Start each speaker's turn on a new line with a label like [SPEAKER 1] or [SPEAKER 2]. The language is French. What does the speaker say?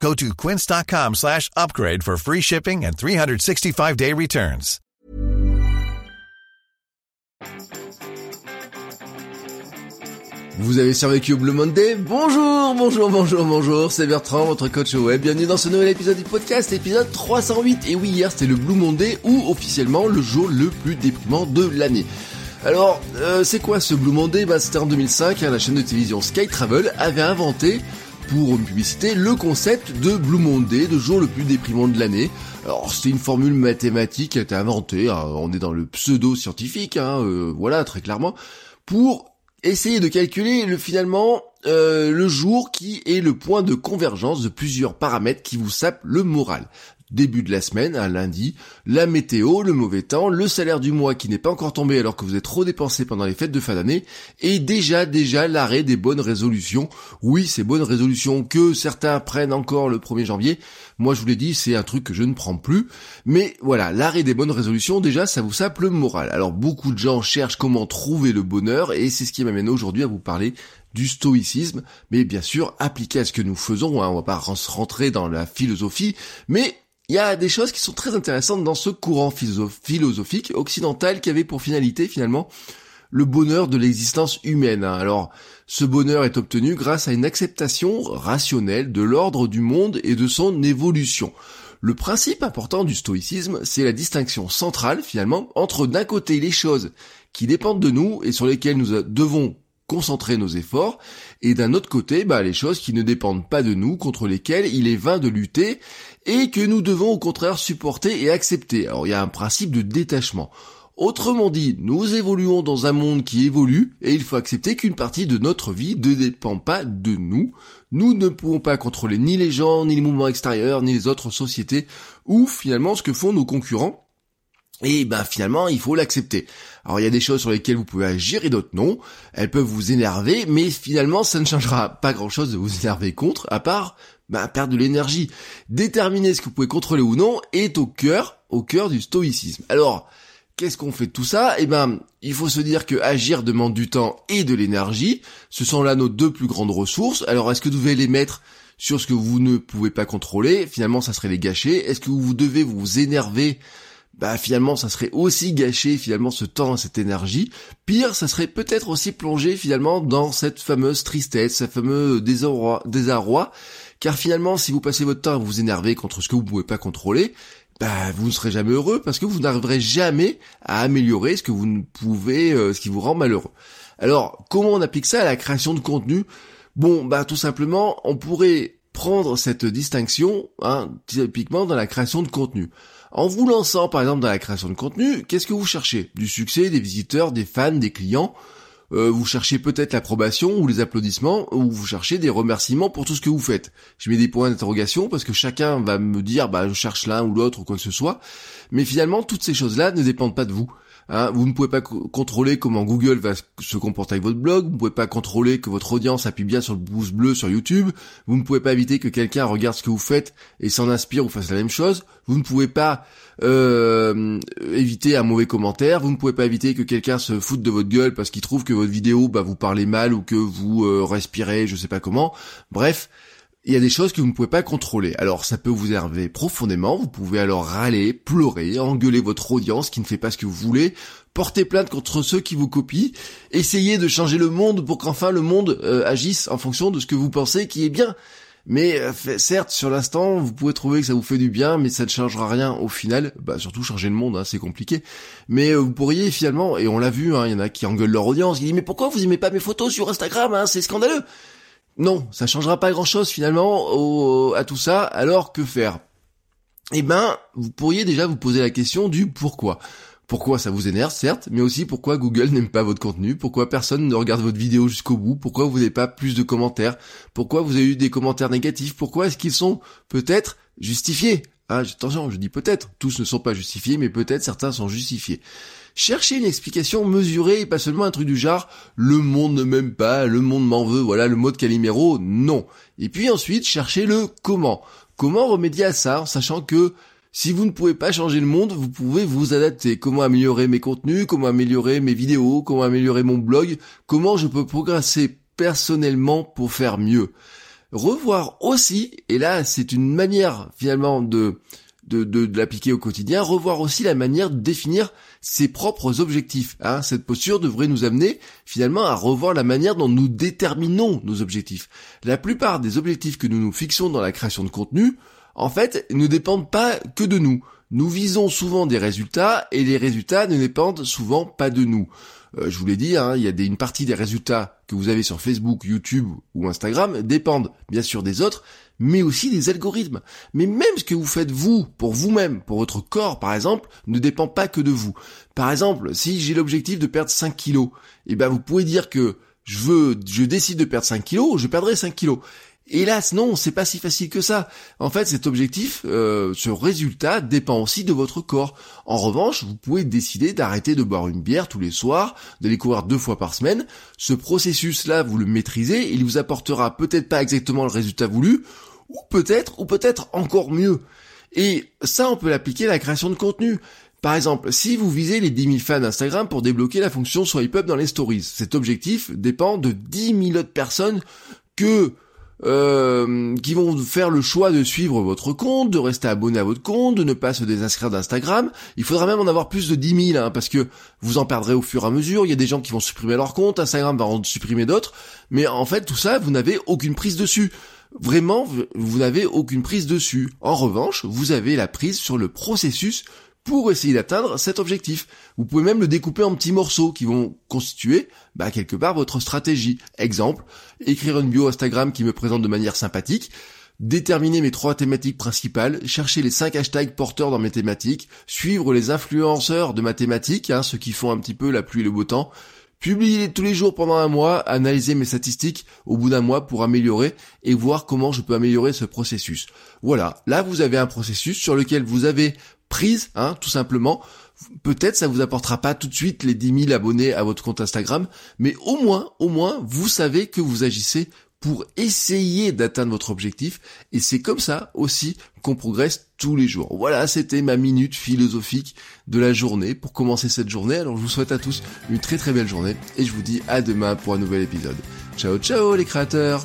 [SPEAKER 1] Go to quince.com slash upgrade for free shipping and 365-day returns.
[SPEAKER 2] Vous avez survécu au Blue Monday Bonjour, bonjour, bonjour, bonjour, c'est Bertrand, votre coach web. Bienvenue dans ce nouvel épisode du podcast, épisode 308. Et oui, hier c'était le Blue Monday ou officiellement le jour le plus déprimant de l'année. Alors, euh, c'est quoi ce Blue Monday? Bah, C'était en 2005, hein, la chaîne de télévision Sky Travel avait inventé pour une publicité le concept de Blue Monday, de jour le plus déprimant de l'année. Alors c'était une formule mathématique qui a été inventée, hein, on est dans le pseudo-scientifique, hein, euh, voilà très clairement, pour essayer de calculer le, finalement euh, le jour qui est le point de convergence de plusieurs paramètres qui vous sapent le moral. Début de la semaine, un lundi, la météo, le mauvais temps, le salaire du mois qui n'est pas encore tombé alors que vous êtes trop dépensé pendant les fêtes de fin d'année, et déjà déjà l'arrêt des bonnes résolutions. Oui, ces bonnes résolutions que certains prennent encore le 1er janvier, moi je vous l'ai dit, c'est un truc que je ne prends plus, mais voilà, l'arrêt des bonnes résolutions, déjà ça vous sape le moral. Alors beaucoup de gens cherchent comment trouver le bonheur, et c'est ce qui m'amène aujourd'hui à vous parler du stoïcisme, mais bien sûr appliqué à ce que nous faisons, hein, on va pas rentrer dans la philosophie, mais il y a des choses qui sont très intéressantes dans ce courant philosophique occidental qui avait pour finalité finalement le bonheur de l'existence humaine. Hein. Alors, ce bonheur est obtenu grâce à une acceptation rationnelle de l'ordre du monde et de son évolution. Le principe important du stoïcisme, c'est la distinction centrale finalement entre d'un côté les choses qui dépendent de nous et sur lesquelles nous devons concentrer nos efforts, et d'un autre côté, bah, les choses qui ne dépendent pas de nous, contre lesquelles il est vain de lutter, et que nous devons au contraire supporter et accepter. Alors il y a un principe de détachement. Autrement dit, nous évoluons dans un monde qui évolue et il faut accepter qu'une partie de notre vie ne dépend pas de nous. Nous ne pouvons pas contrôler ni les gens, ni les mouvements extérieurs, ni les autres sociétés, ou finalement ce que font nos concurrents. Et ben finalement, il faut l'accepter. Alors il y a des choses sur lesquelles vous pouvez agir et d'autres non. Elles peuvent vous énerver, mais finalement ça ne changera pas grand-chose de vous énerver contre, à part bah, perdre de l'énergie. Déterminer ce que vous pouvez contrôler ou non est au cœur, au cœur du stoïcisme. Alors, qu'est-ce qu'on fait de tout ça? Eh ben, il faut se dire que agir demande du temps et de l'énergie. Ce sont là nos deux plus grandes ressources. Alors, est-ce que vous devez les mettre sur ce que vous ne pouvez pas contrôler? Finalement, ça serait les gâcher. Est-ce que vous devez vous énerver bah finalement ça serait aussi gâcher finalement ce temps, cette énergie. Pire, ça serait peut-être aussi plonger finalement dans cette fameuse tristesse, ce fameux désarroi, désarroi car finalement, si vous passez votre temps à vous énerver contre ce que vous ne pouvez pas contrôler, bah, vous ne serez jamais heureux parce que vous n'arriverez jamais à améliorer ce que vous ne pouvez, euh, ce qui vous rend malheureux. Alors, comment on applique ça à la création de contenu? Bon, bah, tout simplement, on pourrait prendre cette distinction, hein, typiquement dans la création de contenu. En vous lançant, par exemple, dans la création de contenu, qu'est-ce que vous cherchez? Du succès, des visiteurs, des fans, des clients? Euh, vous cherchez peut-être l'approbation ou les applaudissements, ou vous cherchez des remerciements pour tout ce que vous faites? Je mets des points d'interrogation parce que chacun va me dire, bah, je cherche l'un ou l'autre ou quoi que ce soit. Mais finalement, toutes ces choses-là ne dépendent pas de vous. Hein, vous ne pouvez pas contrôler comment Google va se comporter avec votre blog, vous ne pouvez pas contrôler que votre audience appuie bien sur le pouce bleu sur YouTube, vous ne pouvez pas éviter que quelqu'un regarde ce que vous faites et s'en inspire ou fasse la même chose, vous ne pouvez pas euh, éviter un mauvais commentaire, vous ne pouvez pas éviter que quelqu'un se foute de votre gueule parce qu'il trouve que votre vidéo bah, vous parlez mal ou que vous euh, respirez je sais pas comment. Bref, il y a des choses que vous ne pouvez pas contrôler. Alors ça peut vous énerver profondément, vous pouvez alors râler, pleurer, engueuler votre audience qui ne fait pas ce que vous voulez, porter plainte contre ceux qui vous copient, essayer de changer le monde pour qu'enfin le monde euh, agisse en fonction de ce que vous pensez qui est bien. Mais euh, certes, sur l'instant, vous pouvez trouver que ça vous fait du bien, mais ça ne changera rien au final. Bah surtout changer le monde, hein, c'est compliqué. Mais euh, vous pourriez finalement, et on l'a vu, hein, il y en a qui engueulent leur audience, qui disent mais pourquoi vous aimez pas mes photos sur Instagram hein, C'est scandaleux. Non, ça changera pas grand-chose finalement à tout ça. Alors que faire? Eh ben, vous pourriez déjà vous poser la question du pourquoi. Pourquoi ça vous énerve, certes, mais aussi pourquoi Google n'aime pas votre contenu, pourquoi personne ne regarde votre vidéo jusqu'au bout, pourquoi vous n'avez pas plus de commentaires, pourquoi vous avez eu des commentaires négatifs, pourquoi est-ce qu'ils sont peut-être justifiés? Ah, attention, je dis peut-être, tous ne sont pas justifiés, mais peut-être certains sont justifiés. Cherchez une explication mesurée et pas seulement un truc du genre le monde ne m'aime pas, le monde m'en veut, voilà le mot de Calimero, non. Et puis ensuite, cherchez le comment. Comment remédier à ça en sachant que si vous ne pouvez pas changer le monde, vous pouvez vous adapter. Comment améliorer mes contenus, comment améliorer mes vidéos, comment améliorer mon blog, comment je peux progresser personnellement pour faire mieux revoir aussi, et là c'est une manière finalement de, de, l'appliquer au quotidien, revoir aussi la manière de définir ses propres objectifs. Hein. Cette posture devrait nous amener finalement à revoir la manière dont nous déterminons nos objectifs. La plupart des objectifs que nous nous fixons dans la création de contenu, en fait, ne dépendent pas que de nous. Nous visons souvent des résultats et les résultats ne dépendent souvent pas de nous. Euh, je vous l'ai dit, hein, il y a des, une partie des résultats que vous avez sur Facebook, YouTube ou Instagram dépendent bien sûr des autres, mais aussi des algorithmes. Mais même ce que vous faites vous, pour vous-même, pour votre corps par exemple, ne dépend pas que de vous. Par exemple, si j'ai l'objectif de perdre 5 kilos, eh ben vous pouvez dire que je veux, je décide de perdre 5 kilos, je perdrai 5 kilos. Hélas, non, c'est pas si facile que ça. En fait, cet objectif, euh, ce résultat dépend aussi de votre corps. En revanche, vous pouvez décider d'arrêter de boire une bière tous les soirs, d'aller courir deux fois par semaine. Ce processus-là, vous le maîtrisez, il vous apportera peut-être pas exactement le résultat voulu, ou peut-être, ou peut-être encore mieux. Et ça, on peut l'appliquer à la création de contenu. Par exemple, si vous visez les 10 000 fans Instagram pour débloquer la fonction swipe up dans les stories, cet objectif dépend de 10 000 autres personnes que euh, qui vont faire le choix de suivre votre compte, de rester abonné à votre compte, de ne pas se désinscrire d'Instagram. Il faudra même en avoir plus de 10 000, hein, parce que vous en perdrez au fur et à mesure. Il y a des gens qui vont supprimer leur compte, Instagram va en supprimer d'autres. Mais en fait, tout ça, vous n'avez aucune prise dessus. Vraiment, vous n'avez aucune prise dessus. En revanche, vous avez la prise sur le processus pour essayer d'atteindre cet objectif. Vous pouvez même le découper en petits morceaux qui vont constituer bah, quelque part votre stratégie. Exemple, écrire une bio Instagram qui me présente de manière sympathique, déterminer mes trois thématiques principales, chercher les cinq hashtags porteurs dans mes thématiques, suivre les influenceurs de ma thématique, hein, ceux qui font un petit peu la pluie et le beau temps, publier tous les jours pendant un mois, analyser mes statistiques au bout d'un mois pour améliorer et voir comment je peux améliorer ce processus. Voilà, là vous avez un processus sur lequel vous avez prise, hein, tout simplement. Peut-être ça vous apportera pas tout de suite les 10 000 abonnés à votre compte Instagram, mais au moins, au moins, vous savez que vous agissez pour essayer d'atteindre votre objectif et c'est comme ça aussi qu'on progresse tous les jours. Voilà, c'était ma minute philosophique de la journée pour commencer cette journée. Alors je vous souhaite à tous une très très belle journée et je vous dis à demain pour un nouvel épisode. Ciao ciao les créateurs